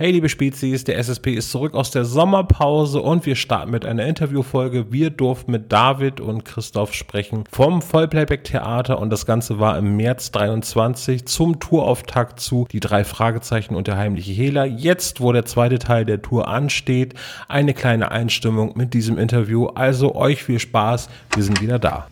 Hey liebe Spezies, der SSP ist zurück aus der Sommerpause und wir starten mit einer Interviewfolge. Wir durften mit David und Christoph sprechen vom Vollplayback Theater und das Ganze war im März 23 zum Tourauftakt zu Die drei Fragezeichen und der heimliche Hehler. Jetzt, wo der zweite Teil der Tour ansteht, eine kleine Einstimmung mit diesem Interview. Also euch viel Spaß, wir sind wieder da.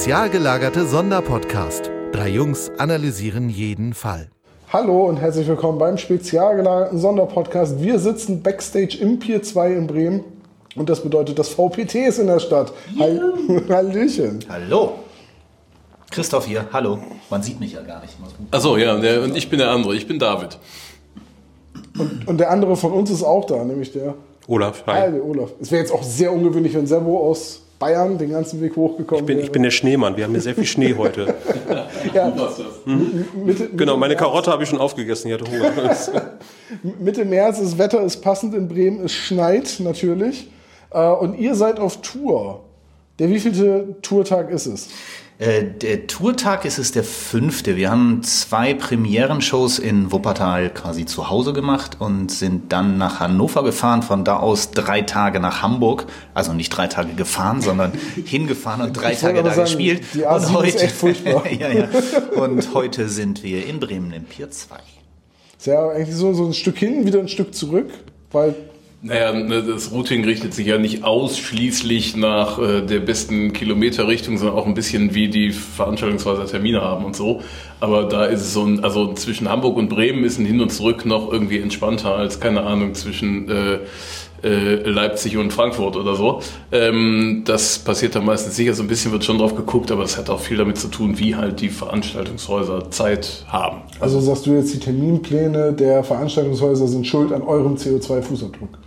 Spezial gelagerte Sonderpodcast. Drei Jungs analysieren jeden Fall. Hallo und herzlich willkommen beim spezial gelagerten Sonderpodcast. Wir sitzen backstage im Pier 2 in Bremen und das bedeutet, das VPT ist in der Stadt. Hall Hallöchen. Hallo. Christoph hier, hallo. Man sieht mich ja gar nicht. Achso, ja, der, und ich bin der andere, ich bin David. Und, und der andere von uns ist auch da, nämlich der Olaf, hi. Hi, der Olaf. Es wäre jetzt auch sehr ungewöhnlich, wenn Servo aus Bayern den ganzen Weg hochgekommen Ich bin, ich bin der Schneemann, wir haben hier sehr viel Schnee heute. ja, Mitte, genau, meine Karotte habe ich schon aufgegessen, ich hatte Hunger. Mitte März, das Wetter ist passend in Bremen, es schneit natürlich. Äh, Und ihr seid auf Tour. Der wievielte Tourtag ist es? Äh, der Tourtag ist es der fünfte. Wir haben zwei Premierenshows in Wuppertal quasi zu Hause gemacht und sind dann nach Hannover gefahren, von da aus drei Tage nach Hamburg. Also nicht drei Tage gefahren, sondern hingefahren und drei Ich Tage da sagen, gespielt. die und A7 ist echt furchtbar. ja, ja. Und heute sind wir in Bremen im Pier 2. Ist ja eigentlich so, so ein Stück hin, wieder ein Stück zurück, weil Naja, ne, das Routing richtet sich ja nicht ausschließlich nach äh, der besten Kilometerrichtung, sondern auch ein bisschen wie die Veranstaltungshäuser Termine haben und so. Aber da ist es so ein, also zwischen Hamburg und Bremen ist ein Hin und Zurück noch irgendwie entspannter als, keine Ahnung, zwischen äh, äh, Leipzig und Frankfurt oder so. Ähm, das passiert dann meistens sicher, so ein bisschen wird schon drauf geguckt, aber es hat auch viel damit zu tun, wie halt die Veranstaltungshäuser Zeit haben. Also sagst du jetzt, die Terminpläne der Veranstaltungshäuser sind schuld an eurem CO2-Fußabdruck?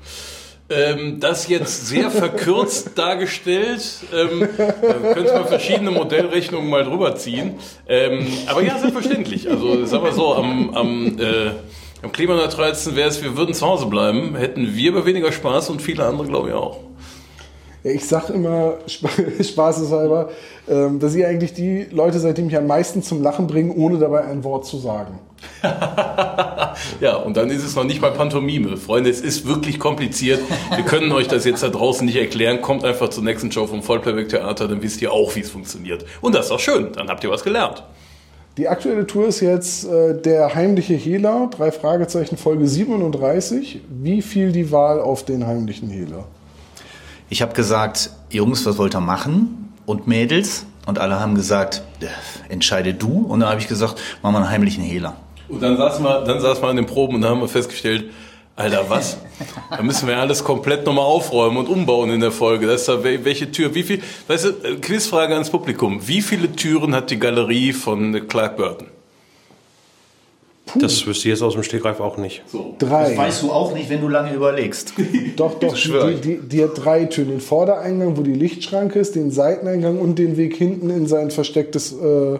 Ähm, das jetzt sehr verkürzt dargestellt. Ähm, da könnte man verschiedene Modellrechnungen mal drüber ziehen. Ähm, aber ja, selbstverständlich. Also sagen wir so, am, am, äh, am klimaneutralsten wäre es, wir würden zu Hause bleiben, hätten wir aber weniger Spaß und viele andere, glaube ich, auch. Ja, ich sag immer spa- spaßeshalber, ähm, dass ihr eigentlich die Leute seid, die mich am meisten zum Lachen bringen, ohne dabei ein Wort zu sagen. Ja, und dann ist es noch nicht mal Pantomime. Freunde, es ist wirklich kompliziert. Wir können euch das jetzt da draußen nicht erklären. Kommt einfach zur nächsten Show vom Vollplayback Theater, dann wisst ihr auch, wie es funktioniert. Und das ist doch schön, dann habt ihr was gelernt. Die aktuelle Tour ist jetzt äh, der heimliche Hehler, drei Fragezeichen, Folge 37. Wie fiel die Wahl auf den heimlichen Hehler? Ich habe gesagt, Jungs, was wollt ihr machen? Und Mädels? Und alle haben gesagt, äh, entscheide du. Und dann habe ich gesagt, machen wir einen heimlichen Hehler. Und dann saßen wir, dann saßen wir in den Proben und dann haben wir festgestellt, Alter, was? Da müssen wir alles komplett nochmal aufräumen und umbauen in der Folge. Das ist da, wel- welche Tür, wie viel, weißt du, äh, Quizfrage ans Publikum. Wie viele Türen hat die Galerie von Clark Burton? Das wüsste ich jetzt aus dem Stegreif auch nicht. So. Drei. du auch nicht, wenn du lange überlegst. Doch, doch, die, die, die hat drei Türen. Den Vordereingang, wo die Lichtschranke ist, den Seiteneingang und den Weg hinten in sein verstecktes äh,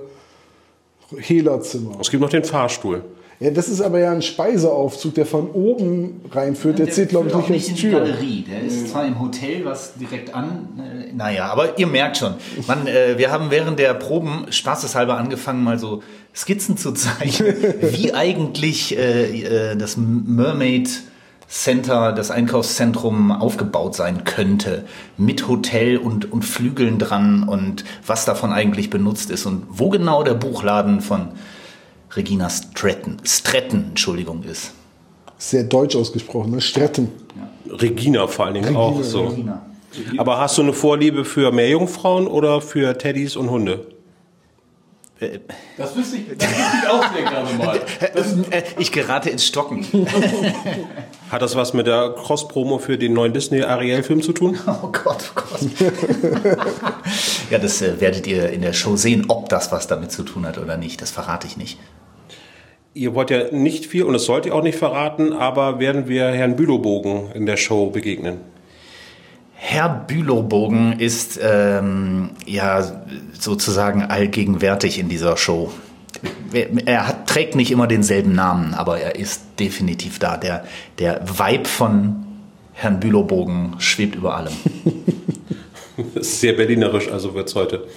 Hehlerzimmer. Es gibt noch den Fahrstuhl. Ja, das ist aber ja ein Speiseaufzug, der von oben reinführt. Der, zählt, glaube ich, nicht als in die Tür. Galerie. Der ist zwar im Hotel, was direkt an. Äh, naja, aber ihr merkt schon. Man, äh, wir haben während der Proben spaßeshalber angefangen, mal so Skizzen zu zeichnen, wie eigentlich äh, äh, das Mermaid Center, das Einkaufszentrum aufgebaut sein könnte. Mit Hotel und, und Flügeln dran und was davon eigentlich benutzt ist und wo genau der Buchladen von Regina Stratton, Stratton, Entschuldigung, ist. Sehr deutsch ausgesprochen, ne? Stretten. Regina vor allen Dingen auch so. Regina. Aber hast du eine Vorliebe für Meerjungfrauen oder für Teddys und Hunde? Das wüsste ich, das wüsste ich auch sehr gerne mal. Äh, Ich gerate ins Stocken. Hat das was mit der Cross-Promo für den neuen Disney-Ariel-Film zu tun? Oh Gott, oh Gott. ja, das äh, werdet ihr in der Show sehen, ob das was damit zu tun hat oder nicht. Das verrate ich nicht. Ihr wollt ja nicht viel, und das sollt ihr auch nicht verraten, aber werden wir Herrn Bülowbogen in der Show begegnen? Herr Bülowbogen ist ähm, ja sozusagen allgegenwärtig in dieser Show. Er hat trägt nicht immer denselben Namen, aber er ist definitiv da. Der, der Vibe von Herrn Bülowbogen schwebt über allem. Das ist sehr berlinerisch, also wird's heute.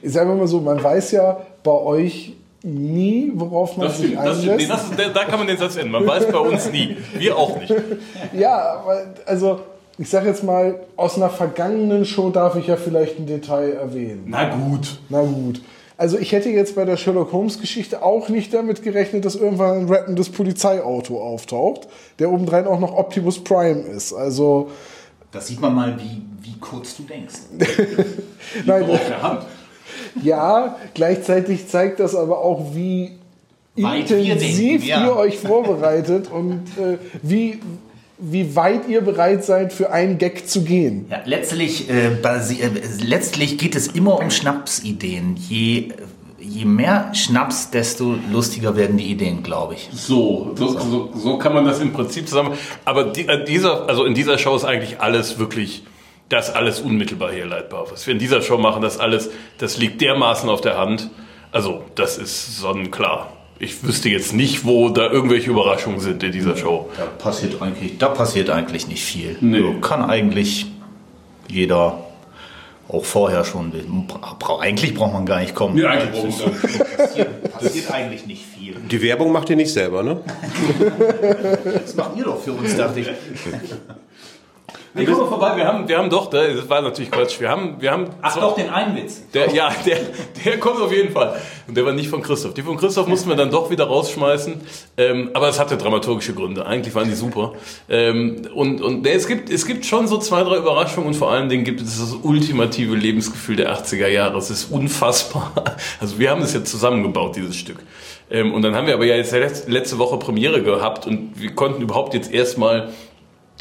Ich sage mal so, man weiß ja bei euch nie, worauf man Das sich stimmt, das einlässt. Nee, das ist, da- kann man den Satz enden. Man weiß bei uns nie. Wir auch nicht. Ja, also ich sage jetzt mal, aus einer vergangenen Show darf ich ja vielleicht ein Detail erwähnen. Na gut. Na gut. Also ich hätte jetzt bei der Sherlock Holmes Geschichte auch nicht damit gerechnet, dass irgendwann ein rappendes Polizeiauto auftaucht, der obendrein auch noch Optimus Prime ist. Also Das sieht man mal, wie, wie kurz du denkst. nein, Auf der Hand. Ja, gleichzeitig zeigt das aber auch, wie Weit intensiv denken, ja. ihr euch vorbereitet und äh, wie, wie weit ihr bereit seid, für einen Gag zu gehen. Ja, letztlich, äh, äh, letztlich geht es immer um Schnapsideen. Je, je mehr Schnaps, desto lustiger werden die Ideen, glaube ich. So, so, so, so kann man das im Prinzip zusammen. Aber die, äh, dieser, also in dieser Show ist eigentlich alles wirklich, das alles unmittelbar herleitbar. Was wir in dieser Show machen, das alles, das liegt dermaßen auf der Hand. Also, das ist sonnenklar. Ich wüsste jetzt nicht, wo da irgendwelche Überraschungen sind in dieser Show. Da passiert eigentlich, da passiert eigentlich nicht viel. Nee. So Kann eigentlich jeder auch vorher schon. Eigentlich braucht man gar nicht kommen. Nee, eigentlich brauchen wir gar nicht. passiert, passiert eigentlich nicht viel. Die Werbung macht ihr nicht selber, ne? Das macht ihr doch für uns, dachte ich. Nee, komm mal vorbei, wir haben, wir haben doch, das war natürlich Quatsch, wir haben, wir haben Ach doch, den einen Witz. Der, ja, der, der kommt auf jeden Fall. Und der war nicht von Christoph. Die von Christoph mussten wir dann doch wieder rausschmeißen. Ähm, aber es hatte dramaturgische Gründe. Eigentlich waren die super. Ähm, und und nee, es, gibt, es gibt schon so zwei, drei Überraschungen und vor allen Dingen gibt es das ultimative Lebensgefühl der 80er Jahre. Es ist unfassbar. Also wir haben das jetzt zusammengebaut, dieses Stück. Ähm, und dann haben wir aber ja jetzt letz- letzte Woche Premiere gehabt und wir konnten überhaupt jetzt erstmal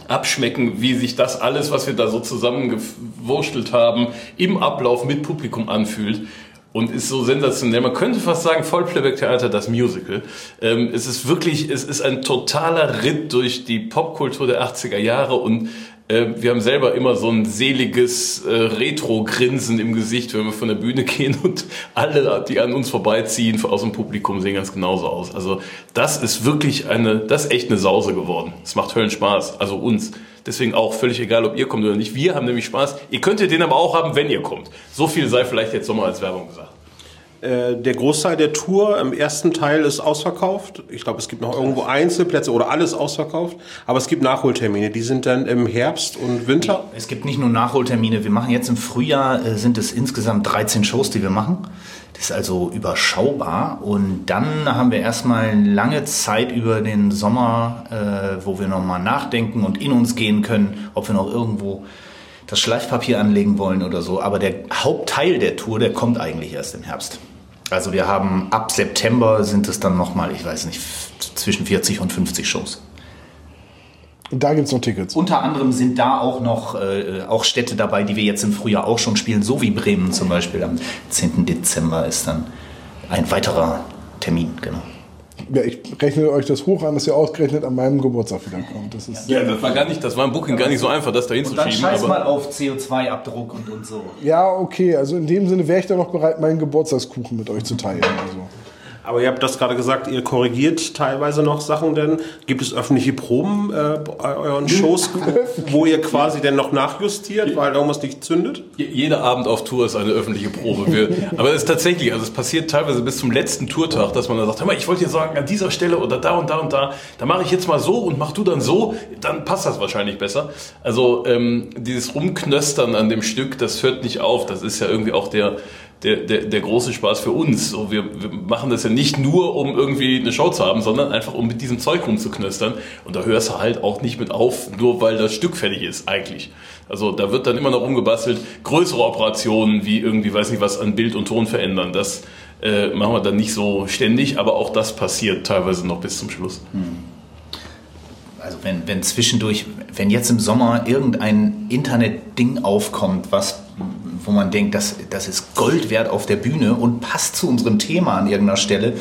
abschmecken, wie sich das alles, was wir da so zusammengewurschtelt haben, im Ablauf mit Publikum anfühlt. Und ist so sensationell. Man könnte fast sagen, Vollplayback-Theater, das Musical. Ähm, es ist wirklich, es ist ein totaler Ritt durch die Popkultur der 80er Jahre und äh, wir haben selber immer so ein seliges äh, Retro-Grinsen im Gesicht, wenn wir von der Bühne gehen und alle, die an uns vorbeiziehen, aus dem Publikum sehen ganz genauso aus. Also das ist wirklich eine, das ist echt eine Sause geworden. Es macht Höllen Spaß, also uns. Deswegen auch völlig egal, ob ihr kommt oder nicht. Wir haben nämlich Spaß. Ihr könntet den aber auch haben, wenn ihr kommt. So viel sei vielleicht jetzt nochmal als Werbung gesagt. Äh, der Großteil der Tour im ersten Teil ist ausverkauft. Ich glaube, es gibt noch irgendwo Einzelplätze oder alles ausverkauft. Aber es gibt Nachholtermine. Die sind dann im Herbst und Winter. Es gibt nicht nur Nachholtermine. Wir machen jetzt im Frühjahr, äh, sind es insgesamt 13 Shows, die wir machen. Das ist also überschaubar. Und dann haben wir erstmal lange Zeit über den Sommer, äh, wo wir nochmal nachdenken und in uns gehen können, ob wir noch irgendwo das Schleifpapier anlegen wollen oder so. Aber der Hauptteil der Tour, der kommt eigentlich erst im Herbst. Also wir haben ab September sind es dann nochmal, ich weiß nicht, zwischen 40 und 50 Shows. Und da gibt es noch Tickets. Unter anderem sind da auch noch äh, auch Städte dabei, die wir jetzt im Frühjahr auch schon spielen, so wie Bremen zum Beispiel. Am 10. Dezember ist dann ein weiterer Termin, genau. Ja, ich rechne euch das hoch an, dass ihr ausgerechnet an meinem Geburtstag wiederkommt. Das ist, Ja, das war gar nicht, das war im Booking gar nicht so einfach, das da Und dann hinzuschieben. scheiß mal auf CO2-Abdruck und, und so. ja, okay. Also in dem Sinne wäre ich dann noch bereit, meinen Geburtstagskuchen mit euch zu teilen. Also. Aber ihr habt das gerade gesagt, ihr korrigiert teilweise noch Sachen denn. Gibt es öffentliche Proben äh, bei euren Shows, wo ihr quasi dann noch nachjustiert, weil irgendwas nicht zündet? Je- Jeder Abend auf Tour ist eine öffentliche Probe. Wir, aber es ist tatsächlich, also es passiert teilweise bis zum letzten Tourtag, dass man dann sagt, hör mal, ich wollte dir sagen, an dieser Stelle oder da und da und da, da mache ich jetzt mal so und mach du dann so, dann passt das wahrscheinlich besser. Also ähm, dieses Rumknöstern an dem Stück, das hört nicht auf. Das ist ja irgendwie auch der, der, der, der große Spaß für uns. So, wir, wir machen das ja nicht nur, um irgendwie eine Show zu haben, sondern einfach, um mit diesem Zeug rumzuknöstern. Und da hörst du halt auch nicht mit auf, nur weil das Stück fertig ist, eigentlich. Also da wird dann immer noch rumgebastelt. Größere Operationen, wie irgendwie, weiß nicht was, an Bild und Ton verändern, das äh, machen wir dann nicht so ständig, aber auch das passiert teilweise noch bis zum Schluss. Also wenn, wenn zwischendurch, wenn jetzt im Sommer irgendein Internetding aufkommt, was, wo man denkt, das, das ist Gold wert auf der Bühne und passt zu unserem Thema an irgendeiner Stelle,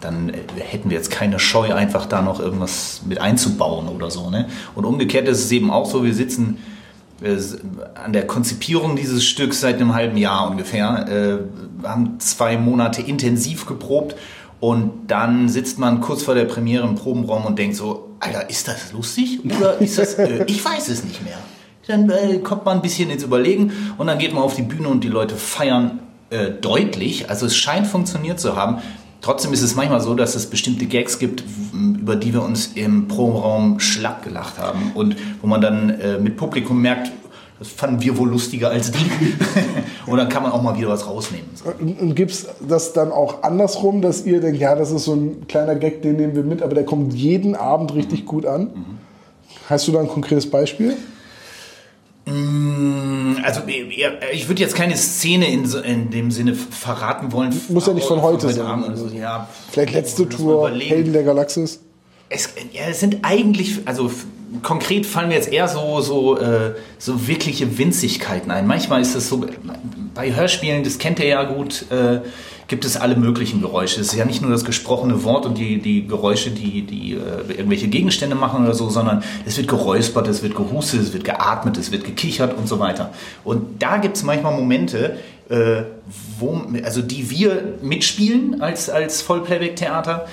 dann äh, hätten wir jetzt keine Scheu, einfach da noch irgendwas mit einzubauen oder so. Ne? Und umgekehrt ist es eben auch so, wir sitzen äh, an der Konzipierung dieses Stücks seit einem halben Jahr ungefähr, äh, haben zwei Monate intensiv geprobt Und dann sitzt man kurz vor der Premiere im Probenraum und denkt so, Alter, ist das lustig? Oder ist das, äh, ich weiß es nicht mehr. Dann äh, kommt man ein bisschen ins Überlegen und dann geht man auf die Bühne und die Leute feiern äh, deutlich. Also es scheint funktioniert zu haben. Trotzdem ist es manchmal so, dass es bestimmte Gags gibt, über die wir uns im Probenraum schlapp gelacht haben und wo man dann äh, mit Publikum merkt, das fanden wir wohl lustiger als die. und dann kann man auch mal wieder was rausnehmen. Und, gibt es das dann auch andersrum, dass ihr denkt, ja, das ist so ein kleiner Gag, den nehmen wir mit, aber der kommt jeden Abend richtig gut an? Mhm. Hast du da ein konkretes Beispiel? Mm, also ich würde jetzt keine Szene in, in, dem Sinne verraten wollen. Muss ja nicht von heute sein. Also, ja, Vielleicht letzte Tour, Helden der Galaxis. Es, ja, es sind eigentlich, also konkret fallen mir jetzt eher so, so, äh, so wirkliche Winzigkeiten ein. Manchmal ist es so, bei Hörspielen, das kennt ihr ja gut, äh, gibt es alle möglichen Geräusche. Es ist ja nicht nur das gesprochene Wort und die, die Geräusche, die, die äh, irgendwelche Gegenstände machen oder so, sondern es wird geräuspert, es wird gehustet, es wird geatmet, es wird gekichert und so weiter. Und da gibt es manchmal Momente, äh, wo, also die wir mitspielen als, als Vollplayback-Theater.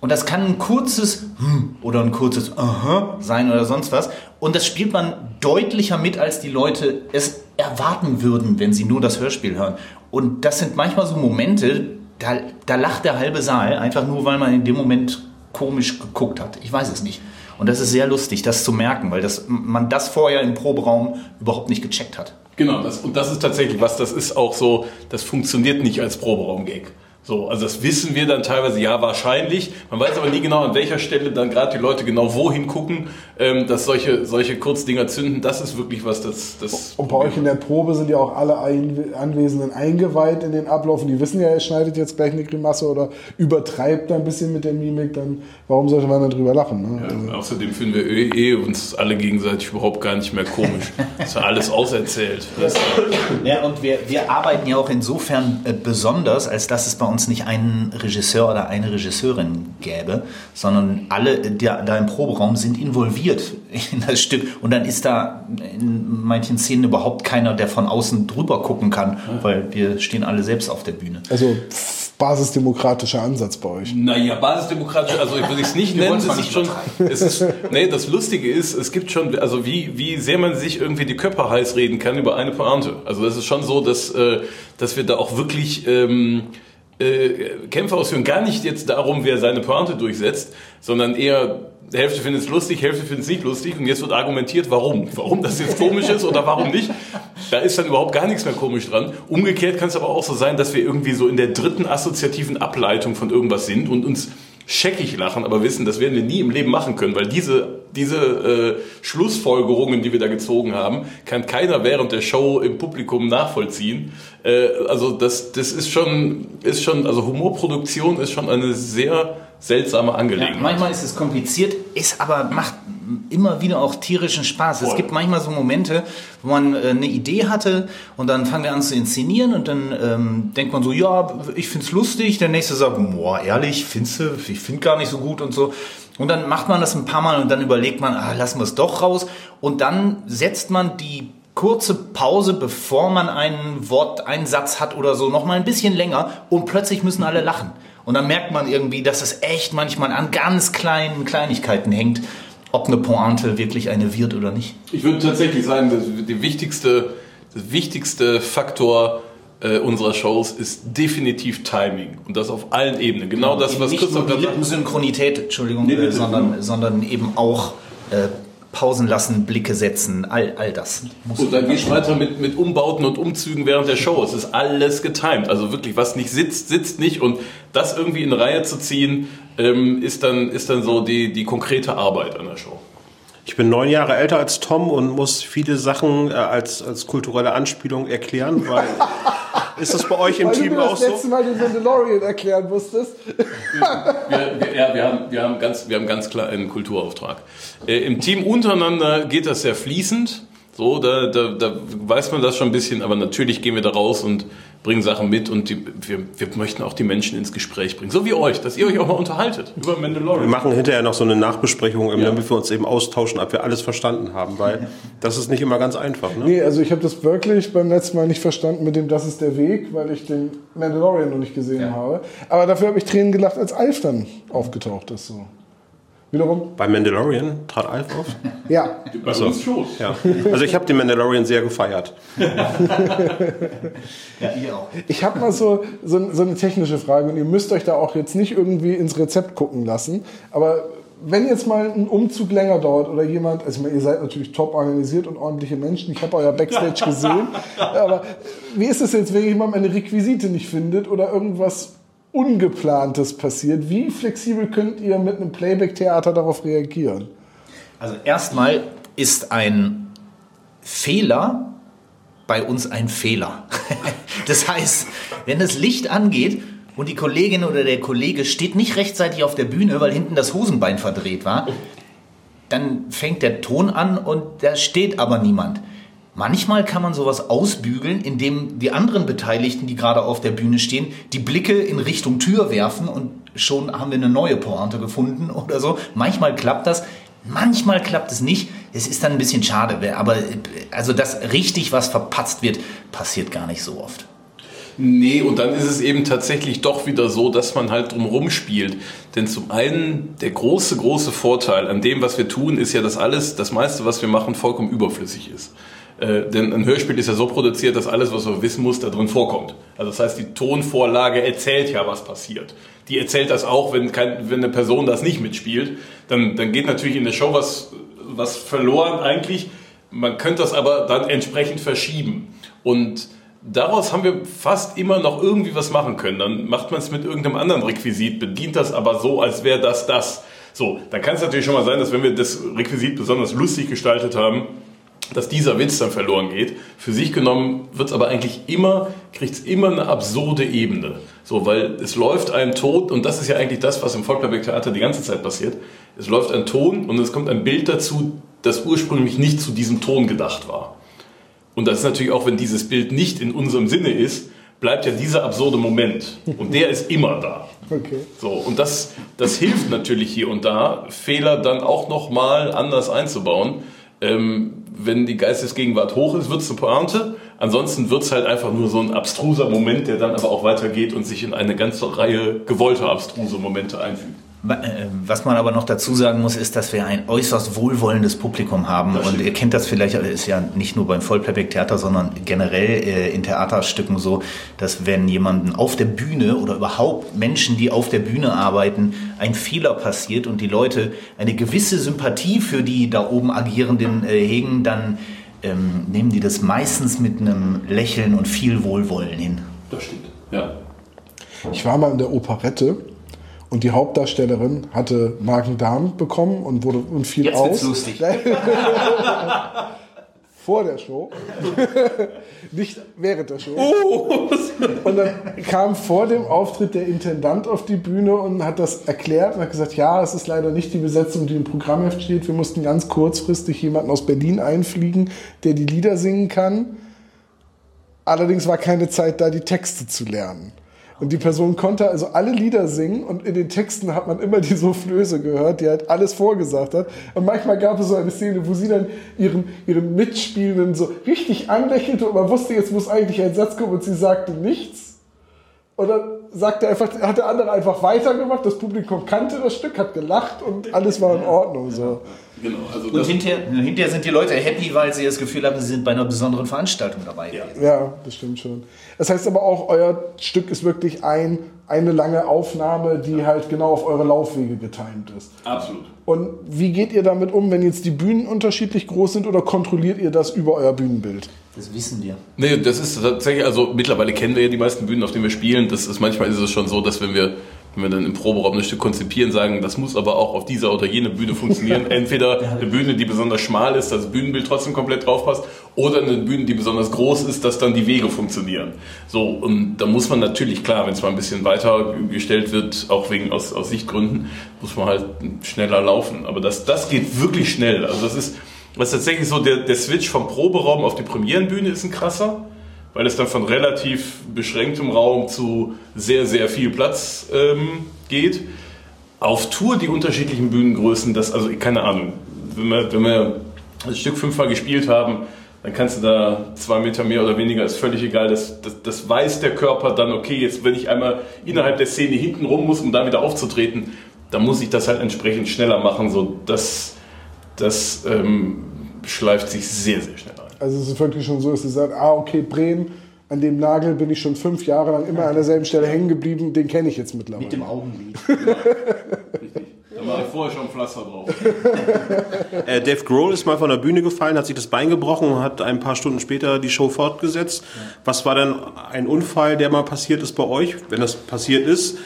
Und das kann ein kurzes hm oder ein kurzes Aha sein oder sonst was. Und das spielt man deutlicher mit, als die Leute es erwarten würden, wenn sie nur das Hörspiel hören. Und das sind manchmal so Momente, da, da lacht der halbe Saal, einfach nur, weil man in dem Moment komisch geguckt hat. Ich weiß es nicht. Und das ist sehr lustig, das zu merken, weil das, man das vorher im Proberaum überhaupt nicht gecheckt hat. Genau, das, und das ist tatsächlich was, das ist auch so, das funktioniert nicht als Proberaum-Gag. So, also das wissen wir dann teilweise, ja, wahrscheinlich. Man weiß aber nie genau, an welcher Stelle dann gerade die Leute genau wohin gucken, ähm, dass solche, solche Kurzdinger zünden. Das ist wirklich was, das, das. Und bei euch in der Probe sind ja auch alle Anwesenden eingeweiht in den Ablauf. Und die wissen ja, er schneidet jetzt gleich eine Grimasse oder übertreibt da ein bisschen mit der Mimik. Dann, warum sollte man dann drüber lachen? Ne? Ja, also. Außerdem finden wir eh, eh uns alle gegenseitig überhaupt gar nicht mehr komisch. das ist ja alles auserzählt. ja, und wir, wir arbeiten ja auch insofern äh, besonders, als dass es bei uns nicht einen Regisseur oder eine Regisseurin gäbe, sondern alle die da im Proberaum sind involviert in das Stück. Und dann ist da in manchen Szenen überhaupt keiner, der von außen drüber gucken kann, weil wir stehen alle selbst auf der Bühne. Also basisdemokratischer Ansatz bei euch. Naja, basisdemokratisch, also ich würde es nicht nennen, es ist schon, es ist, nee, das Lustige ist, es gibt schon, also wie, wie sehr man sich irgendwie die Köpfe heiß reden kann über eine Pointe. Also es ist schon so, dass, äh, dass wir da auch wirklich, ähm, äh, Kämpfe ausführen. Gar nicht jetzt darum, wer seine Pointe durchsetzt, sondern eher Hälfte findet es lustig, Hälfte findet es nicht lustig und jetzt wird argumentiert, warum. Warum das jetzt komisch ist oder warum nicht. Da ist dann überhaupt gar nichts mehr komisch dran. Umgekehrt kann es aber auch so sein, dass wir irgendwie so in der dritten assoziativen Ableitung von irgendwas sind und uns scheckig lachen, aber wissen, das werden wir nie im Leben machen können, weil diese, diese äh, Schlussfolgerungen, die wir da gezogen haben, kann keiner während der Show im Publikum nachvollziehen. Äh, also das, das ist schon, ist schon, also Humorproduktion ist schon eine sehr seltsame Angelegenheit. Ja, manchmal ist es kompliziert, ist aber macht immer wieder auch tierischen Spaß. Voll. Es gibt manchmal so Momente, wo man äh, eine Idee hatte und dann fangen wir an zu inszenieren und dann ähm, denkt man so, ja, ich find's lustig. Der nächste sagt, boah, ehrlich, findest du? Ich find gar nicht so gut und so. Und dann macht man das ein paar Mal und dann überlegt man, ah, lassen wir es doch raus. Und dann setzt man die kurze Pause, bevor man ein Wort, einen Satz hat oder so, noch mal ein bisschen länger und plötzlich müssen alle lachen. Und dann merkt man irgendwie, dass es echt manchmal an ganz kleinen Kleinigkeiten hängt, ob eine Pointe wirklich eine wird oder nicht. Ich würde tatsächlich sagen, der wichtigste, der wichtigste Faktor äh, unserer Shows ist definitiv Timing und das auf allen Ebenen. Genau das, was Nicht Christoph nur die Lippensynchronität, Entschuldigung, nee, äh, sondern, sondern eben auch äh, Pausen lassen, Blicke setzen, all, all das. und dann geht es weiter mit, mit Umbauten und Umzügen während der Show. Es ist alles getimed. Also wirklich, was nicht sitzt, sitzt nicht. Und das irgendwie in Reihe zu ziehen, ähm, ist, dann, ist dann so die, die konkrete Arbeit an der Show. Ich bin neun Jahre älter als Tom und muss viele Sachen äh, als, als kulturelle Anspielung erklären, weil ist das bei euch im weil Team du auch so? das letzte Mal den Mandalorian erklären musstest. wir, wir, ja, wir haben, wir, haben ganz, wir haben ganz klar einen Kulturauftrag. Äh, Im Team untereinander geht das sehr fließend. So, da, da, da weiß man das schon ein bisschen, aber natürlich gehen wir da raus und bringen Sachen mit und die, wir, wir möchten auch die Menschen ins Gespräch bringen. So wie euch, dass ihr euch auch mal unterhaltet über Wir Mandalorian. machen hinterher noch so eine Nachbesprechung, Ja. damit wir uns eben austauschen, ob wir alles verstanden haben, weil das ist nicht immer ganz einfach. Ne? Nee, also ich habe das wirklich beim letzten Mal nicht verstanden mit dem Das ist der Weg, weil ich den Mandalorian noch nicht gesehen habe. Aber dafür habe ich Tränen gelacht, als Alf dann aufgetaucht ist. So. Wiederum, Bei Mandalorian trat Alf auf. ja. Bei uns schon. Ja. Also ich habe den Mandalorian sehr gefeiert. Ja, ihr auch. Ich habe mal so, so, so eine technische Frage und ihr müsst euch da auch jetzt nicht irgendwie ins Rezept gucken lassen. Aber wenn jetzt mal ein Umzug länger dauert oder jemand, also ich meine, ihr seid natürlich top organisiert und ordentliche Menschen, ich habe euer Backstage gesehen, aber wie ist es jetzt, wenn jemand eine Requisite nicht findet oder irgendwas Ungeplantes passiert? Wie flexibel könnt ihr mit einem Playback-Theater darauf reagieren? Also erstmal ist ein Fehler bei uns ein Fehler. Das heißt, wenn das Licht angeht und die Kollegin oder der Kollege steht nicht rechtzeitig auf der Bühne, weil hinten das Hosenbein verdreht war, dann fängt der Ton an und da steht aber niemand. Manchmal kann man sowas ausbügeln, indem die anderen Beteiligten, die gerade auf der Bühne stehen, die Blicke in Richtung Tür werfen und schon haben wir eine neue Pointe gefunden oder so. Manchmal klappt das, manchmal klappt es nicht. Es ist dann ein bisschen schade, aber also dass richtig was verpatzt wird, passiert gar nicht so oft. Nee, und dann ist es eben tatsächlich doch wieder so, dass man halt drumherum spielt. Denn zum einen, der große, große Vorteil an dem, was wir tun, ist ja, dass alles, das meiste, was wir machen, vollkommen überflüssig ist. Äh, denn ein Hörspiel ist ja so produziert, dass alles, was man wissen muss, da drin vorkommt. Also das heißt, die Tonvorlage erzählt ja, was passiert. Die erzählt das auch, wenn, kein, wenn eine Person das nicht mitspielt. Dann, dann geht natürlich in der Show was, was verloren eigentlich. Man könnte das aber dann entsprechend verschieben. Und daraus haben wir fast immer noch irgendwie was machen können. Dann macht man es mit irgendeinem anderen Requisit, bedient das aber so, als wäre das das. So, dann kann es natürlich schon mal sein, dass wenn wir das Requisit besonders lustig gestaltet haben, dass dieser Witz dann verloren geht. Für sich genommen wird es aber eigentlich immer, kriegt es immer eine absurde Ebene. So, weil es läuft ein Ton, und das ist ja eigentlich das, was im Volksbeibeck-Theater die ganze Zeit passiert. Es läuft ein Ton und es kommt ein Bild dazu, das ursprünglich nicht zu diesem Ton gedacht war. Und das ist natürlich auch, wenn dieses Bild nicht in unserem Sinne ist, bleibt ja dieser absurde Moment. Und der ist immer da. Okay. So, und das, das hilft natürlich hier und da, Fehler dann auch nochmal anders einzubauen. Ähm, wenn die Geistesgegenwart hoch ist, wird es eine Pointe. Ansonsten wird es halt einfach nur so ein abstruser Moment, der dann aber auch weitergeht und sich in eine ganze Reihe gewollter abstruse Momente einfügt. Äh, Was man aber noch dazu sagen muss, ist, dass wir ein äußerst wohlwollendes Publikum haben. Und ihr kennt das vielleicht, ist ja nicht nur beim Vollplayback-Theater, sondern generell äh, in Theaterstücken so, dass wenn jemanden auf der Bühne oder überhaupt Menschen, die auf der Bühne arbeiten, ein Fehler passiert und die Leute eine gewisse Sympathie für die da oben Agierenden äh, hegen, dann ähm, nehmen die das meistens mit einem Lächeln und viel Wohlwollen hin. Das stimmt. Ja. Ich war mal in der Operette und die Hauptdarstellerin hatte Magen-Darm bekommen und wurde und fiel Jetzt aus. wird's lustig. Vor der Show. Nicht während der Show. Und dann kam vor dem Auftritt der Intendant auf die Bühne und hat das erklärt und hat gesagt, ja, es ist leider nicht die Besetzung, die im Programmheft steht. Wir mussten ganz kurzfristig jemanden aus Berlin einfliegen, der die Lieder singen kann. Allerdings war keine Zeit da, die Texte zu lernen. Und die Person konnte also alle Lieder singen und in den Texten hat man immer die Soufflöse gehört, die halt alles vorgesagt hat. Und manchmal gab es so eine Szene, wo sie dann ihren, ihren Mitspielenden so richtig anlächelte und man wusste, jetzt muss eigentlich ein Satz kommen und sie sagte nichts. Und dann sagte einfach, hat der andere einfach weitergemacht, das Publikum kannte das Stück, hat gelacht und alles war in Ordnung. So. Genau. Also Und hinterher, hinterher sind die Leute happy, weil sie das Gefühl haben, sie sind bei einer besonderen Veranstaltung dabei. gewesen. Ja, das stimmt schon. Das heißt aber auch, euer Stück ist wirklich ein, eine lange Aufnahme, die halt genau auf eure Laufwege getimt ist. Absolut. Und wie geht ihr damit um, wenn jetzt die Bühnen unterschiedlich groß sind oder kontrolliert ihr das über euer Bühnenbild? Das wissen wir. Nee, das ist tatsächlich, also mittlerweile kennen wir ja die meisten Bühnen, auf denen wir spielen. Das ist manchmal ist es schon so, dass wenn wir, wenn wir dann im Proberaum ein Stück konzipieren, sagen, das muss aber auch auf dieser oder jene Bühne funktionieren. Entweder eine Bühne, die besonders schmal ist, dass das Bühnenbild trotzdem komplett drauf passt, oder eine Bühne, die besonders groß ist, dass dann die Wege funktionieren. So, und da muss man natürlich, klar, wenn es mal ein bisschen weiter gestellt wird, auch wegen aus, aus Sichtgründen, muss man halt schneller laufen. Aber das, das geht wirklich schnell. Also das ist, ist tatsächlich so, der, der Switch vom Proberaum auf die Premierenbühne ist ein krasser. Weil es dann von relativ beschränktem Raum zu sehr, sehr viel Platz ähm, geht. Auf Tour die unterschiedlichen Bühnengrößen, das, also keine Ahnung, wenn wir, wenn wir das Stück fünfmal gespielt haben, dann kannst du da zwei Meter mehr oder weniger, ist völlig egal. Das, das, das weiß der Körper dann, okay, jetzt wenn ich einmal innerhalb der Szene hinten rum muss, um da wieder aufzutreten, dann muss ich das halt entsprechend schneller machen. So, das das ähm, schleift sich sehr, sehr schnell. Also es ist wirklich schon so, dass sie sagt, ah okay, Bremen, an dem Nagel bin ich schon fünf Jahre lang immer an derselben Stelle hängen geblieben, den kenne ich jetzt mittlerweile. Mit dem Augenlid. Richtig. Da war vorher schon Pflaster drauf. Äh, Dave Grohl ist mal von der Bühne gefallen, hat sich das Bein gebrochen und hat ein paar Stunden später die Show fortgesetzt. Was war denn ein Unfall, der mal passiert ist bei euch, wenn das passiert ist?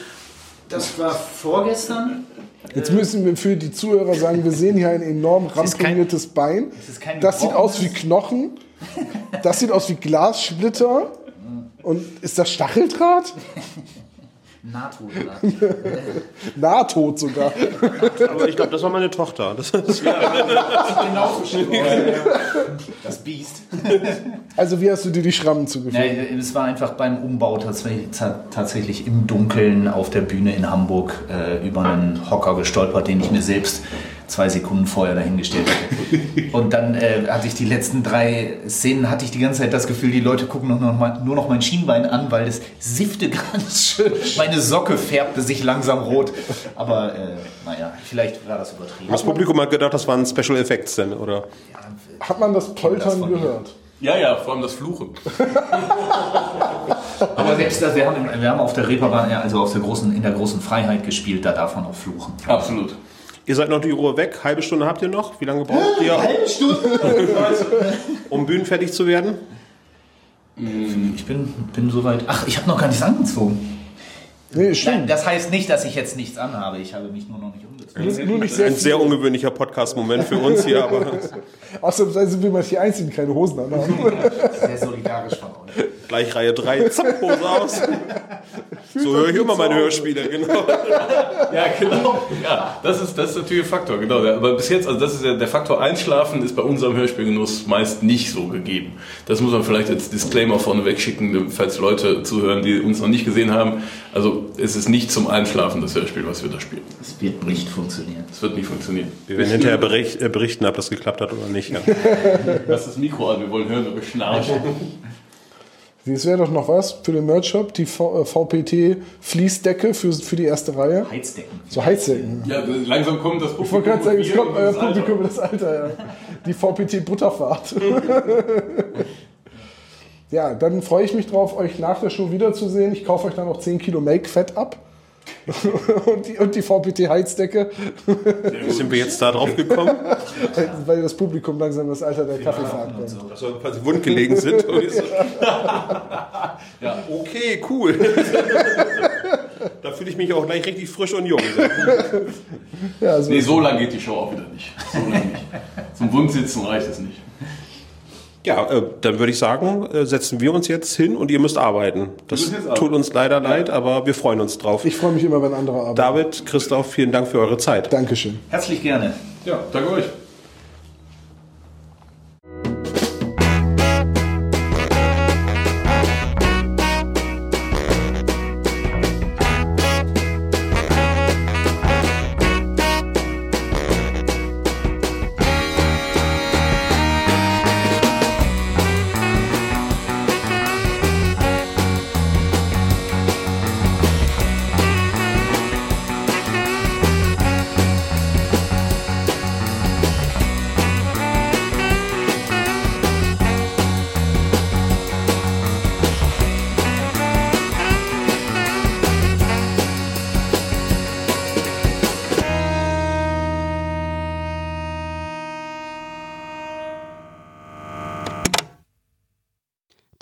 Das war vorgestern. Jetzt müssen wir für die Zuhörer sagen, wir sehen hier ein enorm rampioniertes Bein. kein Das sieht aus wie. Knochen. Das sieht aus wie Glassplitter. Und ist das Stacheldraht? Nahtoddraht. Nahtod sogar. Aber ich glaube, das war meine Tochter. Das ist, Das Biest. Also wie hast du dir die Schrammen zugefügt? Nein, es war einfach beim Umbau tatsächlich, tatsächlich im Dunkeln auf der Bühne in Hamburg äh, über einen Hocker gestolpert, den ich mir selbst zwei Sekunden vorher dahingestellt hatte. Und dann äh, hatte ich die letzten drei Szenen, hatte ich die ganze Zeit das Gefühl, die Leute gucken nur noch, mal, nur noch mein Schienbein an, weil es siffte ganz schön. Meine Socke färbte sich langsam rot. Aber äh, naja, vielleicht war das übertrieben. das Publikum hat gedacht, das waren Special Effects denn, oder? Hat man das Poltern mir. gehört? Ja, ja, vor allem das Fluchen. Aber selbst das, wir haben, wir haben auf der Reeperbahn, also auf der großen, in der großen Freiheit gespielt, da darf man auch fluchen. Absolut. Ihr seid noch die Uhr weg, halbe Stunde habt ihr noch. Wie lange braucht ihr, um Bühnen fertig zu werden? Ich bin, bin soweit. Ach, ich habe noch gar nichts angezogen. Nee, Nein, stimmt. das heißt nicht, dass ich jetzt nichts anhabe. Ich habe mich nur noch nicht umgezogen. Nur nicht sehr Ein sehr ungewöhnlicher Podcast-Moment für uns hier, aber Außerdem sind wir mal die Einzigen, die keine Hosen anhaben. Sehr solidarisch von euch. gleich Reihe 3, zack, Hose aus. So höre ich immer meine Hörspiele, genau. Ja, genau. Ja, das ist, das ist natürlich ein Faktor, genau. Aber bis jetzt, also das ist ja der Faktor Einschlafen ist bei unserem Hörspielgenuss meist nicht so gegeben. Das muss man vielleicht als Disclaimer vorneweg schicken, falls Leute zuhören, die uns noch nicht gesehen haben. Also es ist nicht zum Einschlafen das Hörspiel, was wir da spielen. Es wird nicht funktionieren. Es wird nicht funktionieren. Wir werden hinterher bericht, äh, berichten, ob das geklappt hat oder nicht. Ja. Lass das Mikro an, wir wollen hören, ob wir schnarchen. Das wäre doch noch was für den Merch-Shop, die V- äh, VPT-Fließdecke für, für die erste Reihe. Heizdecken. So Heizdecken. Ja, langsam kommt das Ich wollte gerade sagen, es kommt das Alter. Publikum das Alter, ja. Die VPT-Butterfahrt. ja, dann freue ich mich drauf, euch nach der Show wiederzusehen. Ich kaufe euch dann noch 10 Kilo Make-Fett ab. und die, und die VPT-Heizdecke, Wie sind wir jetzt da drauf gekommen? weil das Publikum langsam das Alter der Kaffeefahrt kommt. Dass wir quasi wund gelegen sind. So, ja, okay, cool. da fühle ich mich auch gleich richtig frisch und jung. Ja, so Nee, so lang geht die Show auch wieder nicht. So lang nicht. Zum Wundsitzen reicht es nicht. Ja, äh, dann würde ich sagen, äh, setzen wir uns jetzt hin und ihr müsst arbeiten. Das tut uns leider leid, aber wir freuen uns drauf. Ich freue mich immer, wenn andere arbeiten. David, Christoph, vielen Dank für eure Zeit. Dankeschön. Herzlich gerne. Ja, danke euch.